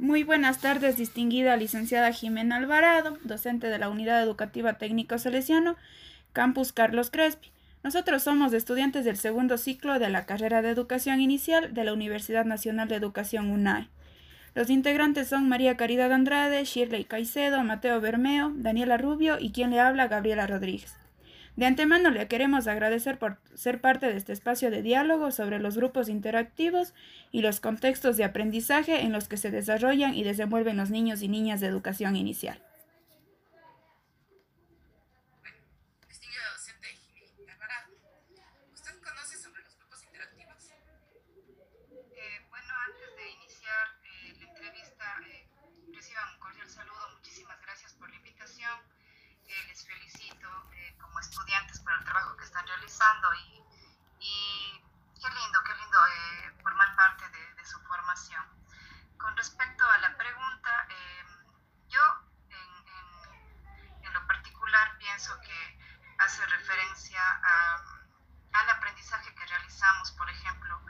Muy buenas tardes, distinguida licenciada Jimena Alvarado, docente de la Unidad Educativa Técnico Salesiano, Campus Carlos Crespi. Nosotros somos estudiantes del segundo ciclo de la carrera de Educación Inicial de la Universidad Nacional de Educación UNAE. Los integrantes son María Caridad Andrade, Shirley Caicedo, Mateo Bermeo, Daniela Rubio y quien le habla, Gabriela Rodríguez. De antemano le queremos agradecer por ser parte de este espacio de diálogo sobre los grupos interactivos y los contextos de aprendizaje en los que se desarrollan y desenvuelven los niños y niñas de educación inicial. Y, y qué lindo, qué lindo eh, formar parte de, su formación. Con respecto a la pregunta, eh, yo en, en, lo particular pienso que hace referencia a, al aprendizaje que realizamos, por ejemplo,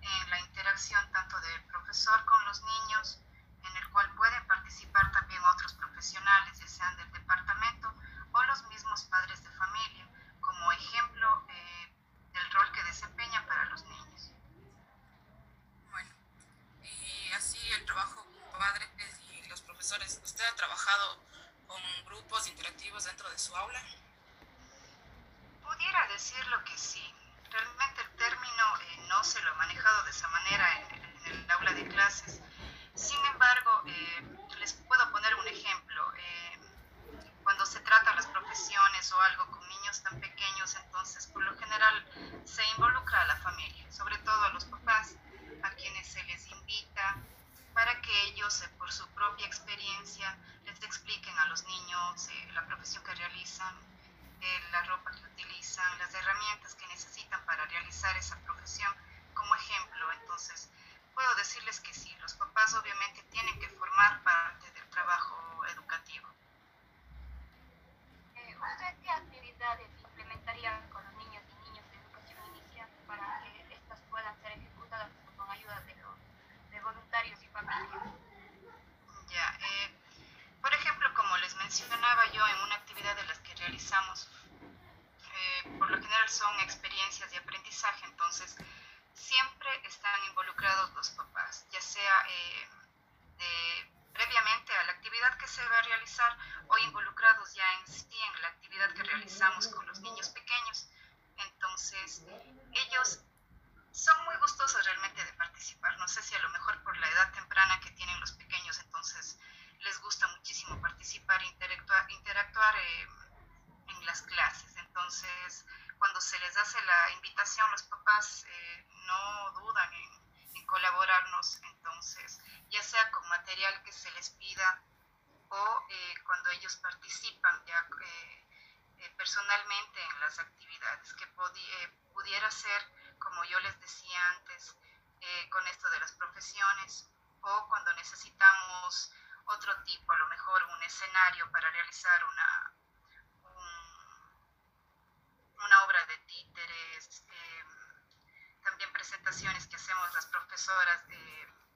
en la interacción tanto del profesor con los niños, en el cual pueden participar también otros profesionales, ya sean del departamento o los mismos padres de familia como ejemplo eh, del rol que desempeñan para los niños. Bueno, y así el trabajo con padres y los profesores, ¿usted ha trabajado con grupos interactivos dentro de su aula? Pudiera decirlo que sí. Realmente el término eh, no se lo he manejado de esa manera en, el aula de clases. Sin embargo, eh, les puedo poner un ejemplo cuando se trata las profesiones o algo con niños tan pequeños, entonces por lo general se involucra a la familia, sobre todo a los papás, a quienes se les invita para que ellos, eh, por su propia experiencia, les expliquen a los niños eh, la profesión que realizan, eh, la ropa que utilizan, herramientas que necesitan para realizar esa profesión como ejemplo. Entonces, puedo decirles que sí, los papás obviamente tienen que formar parte del trabajo educativo. ¿Usted qué actividades implementaría con los niños y niñas de educación inicial para que estas puedan ser ejecutadas con ayuda de, los, de voluntarios y familias? Ya, eh, por ejemplo, como les mencionaba yo en una actividad de las que realizamos, eh, por lo general son experiencias de aprendizaje, entonces siempre están involucrados los papás, ya sea eh, de previamente a la actividad que se va a realizar o involucrados ya en sí en la actividad que realizamos con los niños pequeños. Entonces, ellos son muy gustosos realmente de participar. No sé si a lo mejor por la edad temprana que tienen los pequeños, entonces les gusta muchísimo participar e interactuar, interactuar eh, en las clases. Entonces, cuando se les hace la invitación, los papás eh, no dudan en en colaborarnos entonces, ya sea con material que se les pida o eh, cuando ellos participan ya eh, eh, personalmente en las actividades, que pudiera ser, como yo les decía antes, con esto de las profesiones o cuando necesitamos otro tipo, a lo mejor un escenario para realizar una, una obra de títeres también presentaciones que hacemos las profesoras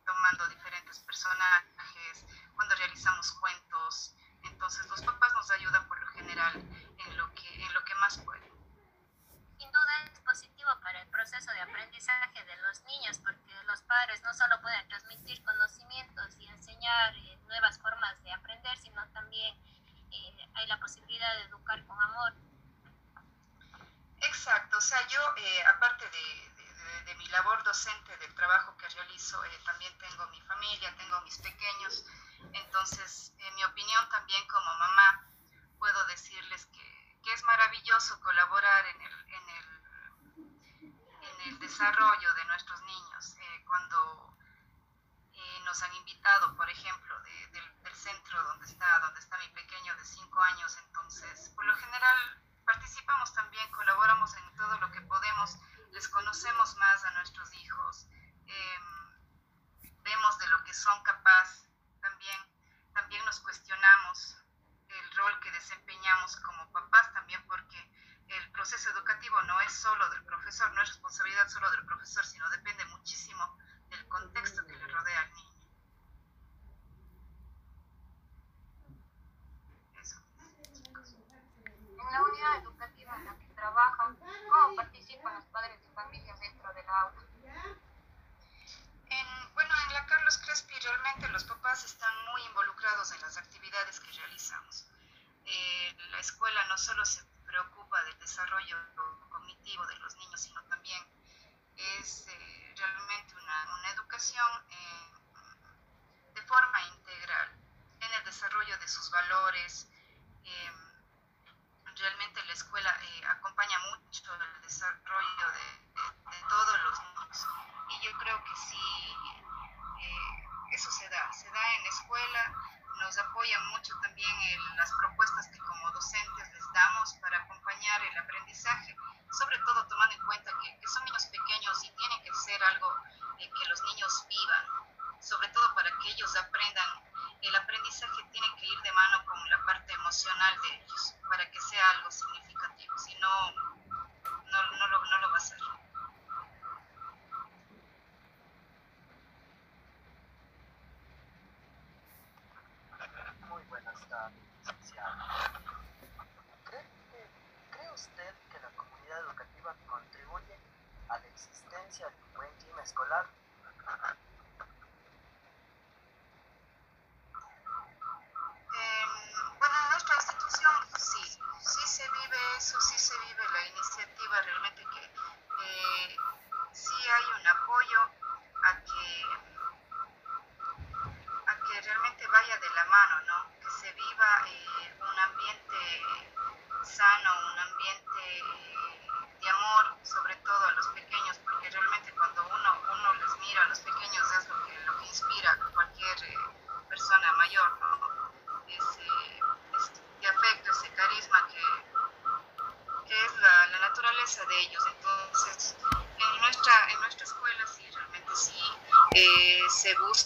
tomando diferentes personajes, cuando realizamos cuentos. Entonces los papás nos ayudan por lo general en lo que, en lo que más pueden. Sin duda es positivo para el proceso de aprendizaje de los niños porque los padres no solo pueden transmitir conocimientos y enseñar eh, nuevas formas de aprender, sino también eh, hay la posibilidad de educar con amor. Exacto, o sea, yo eh, aparte de, de, mi labor docente, del trabajo que realizo, eh, también tengo mi familia, tengo mis pequeños, entonces en mi opinión también como mamá puedo decirles que, es maravilloso colaborar en el, en el, en el desarrollo de nuestros niños. Eh, cuando eh, nos han invitado, por ejemplo, del, del centro donde está, donde está mi pequeño de 5 años, entonces por lo general participamos también, colaboramos en todo lo que podemos les conocemos más a nuestros hijos, em, vemos de lo que son capaz, también, también nos cuestionamos el rol que desempeñamos como papás también porque el proceso educativo no es solo del profesor, no es responsabilidad solo del profesor, sino depende muchísimo del contexto que le rodea al niño. En la unidad educativa en la que trabajan, ¿cómo participan los padres de familias dentro del aula? Carlos Crespi, realmente los papás están muy involucrados en las actividades que realizamos. Eh, la escuela no solo se preocupa del desarrollo cognitivo de los niños, sino también es eh, realmente una, educación eh, de forma integral.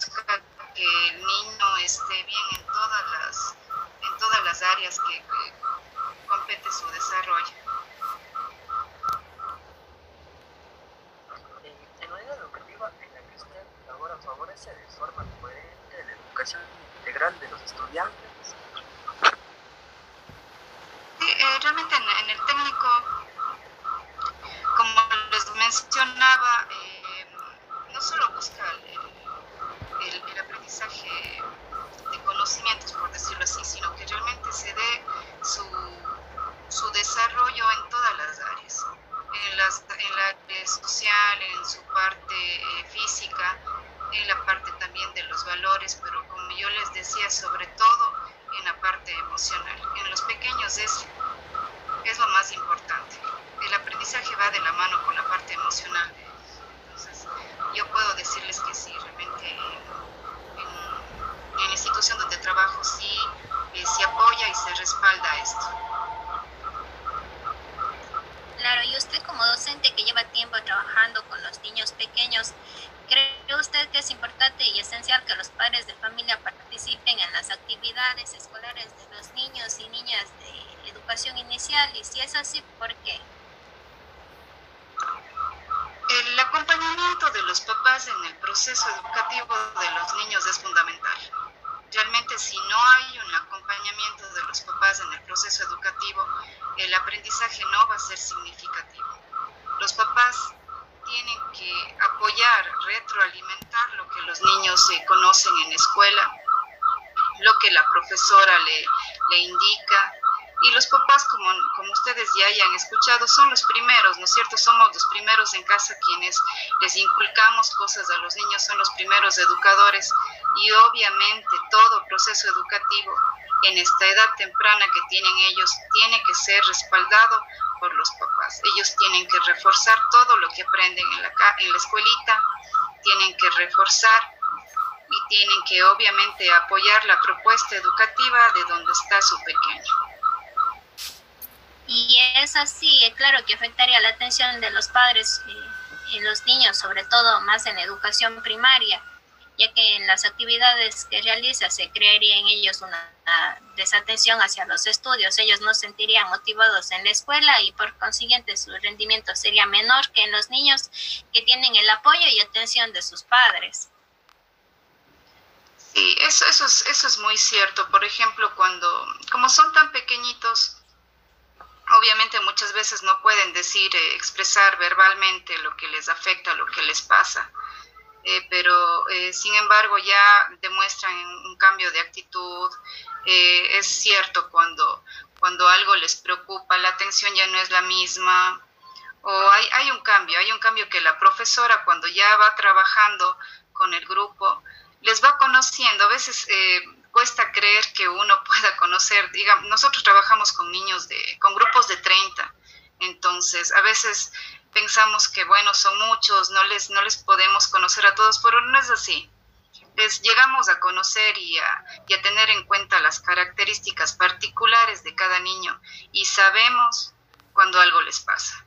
Busca que el niño esté bien en todas las, en todas las áreas que, compete su desarrollo. En la área educativa en la que usted ahora favorece de forma coherente la educación integral de los estudiantes. Sí, eh, realmente en, el técnico, como les mencionaba, eh, no solo busca el, aprendizaje de conocimientos, por decirlo así, sino que realmente se dé su, su desarrollo en todas las áreas, en, las, en la área social, en su parte eh, física, en la parte también de los valores, pero como yo les decía, sobre todo en la parte emocional. En los pequeños es, es lo más importante. El aprendizaje va de la mano con la parte emocional yo puedo decirles que sí, realmente en, la institución donde trabajo sí eh, se apoya y se respalda esto. Claro, y usted como docente que lleva tiempo trabajando con los niños pequeños, ¿cree usted que es importante y esencial que los padres de familia participen en las actividades escolares de los niños y niñas de educación inicial? Y si es así, ¿por qué? El acompañamiento de los papás en el proceso educativo de los niños es fundamental. Realmente si no hay un acompañamiento de los papás en el proceso educativo, el aprendizaje no va a ser significativo. Los papás tienen que apoyar, retroalimentar lo que los niños se conocen en escuela, lo que la profesora le, le indica, y los papás, como, como ustedes ya hayan escuchado, son los primeros, ¿no es cierto? Somos los primeros en casa quienes les inculcamos cosas a los niños, son los primeros educadores y obviamente todo proceso educativo en esta edad temprana que tienen ellos tiene que ser respaldado por los papás. Ellos tienen que reforzar todo lo que aprenden en la, en la escuelita, tienen que reforzar y tienen que obviamente apoyar la propuesta educativa de donde está su pequeño. Y es así, claro que afectaría la atención de los padres y los niños, sobre todo más en educación primaria, ya que en las actividades que realiza se crearía en ellos una desatención hacia los estudios. Ellos no se sentirían motivados en la escuela y por consiguiente su rendimiento sería menor que en los niños que tienen el apoyo y atención de sus padres. Sí, eso, eso, es, eso es muy cierto. Por ejemplo, cuando, como son tan pequeñitos, obviamente muchas veces no pueden decir, eh, expresar verbalmente lo que les afecta, lo que les pasa, eh, pero eh, sin embargo ya demuestran un cambio de actitud. es cierto cuando, cuando algo les preocupa, la atención ya no es la misma, o hay, hay un cambio, hay un cambio que la profesora cuando ya va trabajando con el grupo, les va conociendo. A veces eh, cuesta creer que uno pueda conocer, digamos, nosotros trabajamos con niños de, con grupos de 30, entonces a veces pensamos que, bueno, son muchos, no les, no les podemos conocer a todos, pero no es así. Les llegamos a conocer y a, tener en cuenta las características particulares de cada niño y sabemos cuando algo les pasa.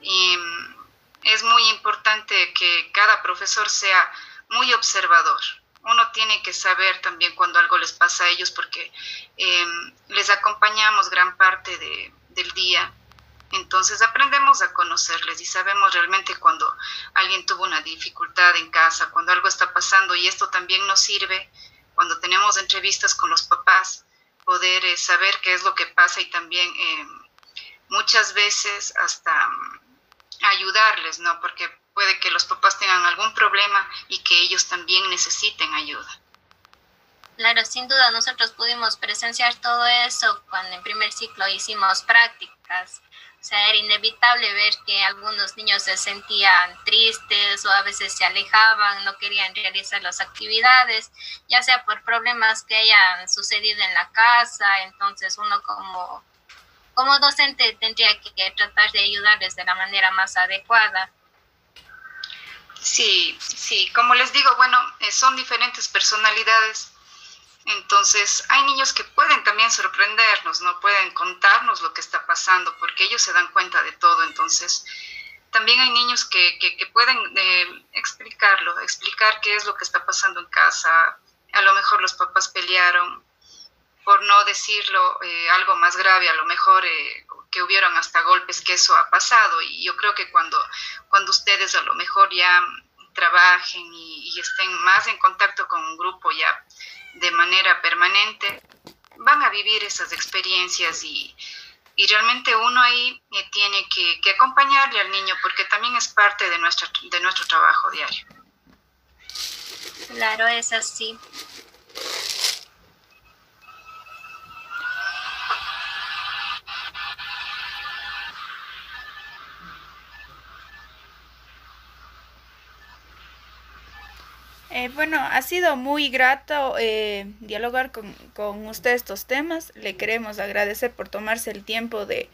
Y mm, es muy importante que cada profesor sea muy observador. Uno tiene que saber también cuando algo les pasa a ellos porque em, les acompañamos gran parte de, del día. Entonces aprendemos a conocerles y sabemos realmente cuando alguien tuvo una dificultad en casa, cuando algo está pasando y esto también nos sirve cuando tenemos entrevistas con los papás, poder eh, saber qué es lo que pasa y también em, muchas veces hasta ayudarles, ¿no? Porque puede que los papás tengan algún problema y que ellos también necesiten ayuda. Claro, sin duda nosotros pudimos presenciar todo eso cuando en primer ciclo hicimos O sea, era inevitable ver que algunos niños se sentían tristes o a veces se alejaban, no querían realizar las actividades, ya sea por problemas que hayan sucedido en la casa. Entonces uno como como docente tendría que tratar de ayudarles de la manera más adecuada. Sí, sí, como les digo, bueno, eh, son diferentes personalidades. Entonces, hay niños que pueden también sorprendernos, no pueden contarnos lo que está pasando, porque ellos se dan cuenta de todo. Entonces, también hay niños que, que, pueden eh, explicarlo, explicar qué es lo que está pasando en casa. A lo mejor los papás pelearon, por no decirlo eh, algo más grave, a lo mejor eh, que hubieron hasta golpes, que eso ha pasado. Y yo creo que cuando, cuando ustedes a lo mejor ya trabajen y, estén más en contacto con un grupo ya de manera permanente, van a vivir esas experiencias y, y realmente uno ahí eh, tiene que, acompañarle al niño porque también es parte de, nuestra, de nuestro trabajo diario. Claro, es así. Eh, bueno, ha sido muy grato eh, dialogar con, con, usted estos temas. Le queremos agradecer por tomarse el tiempo de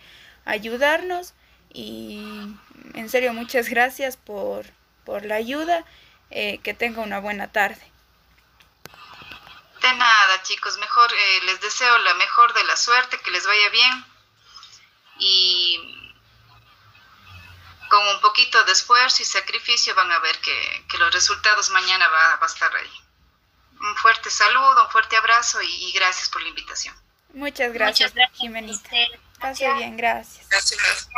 ayudarnos y en serio muchas gracias por, por la ayuda. Eh, que tenga una buena tarde. De nada, chicos. Mejor les deseo la mejor de la suerte, que les vaya bien y con un poquito de esfuerzo y sacrificio van a ver que, los resultados mañana va, a estar ahí. Un fuerte saludo, un fuerte abrazo y, gracias por la invitación. Muchas gracias, Muchas gracias Jimenita. Pase bien, gracias. Gracias.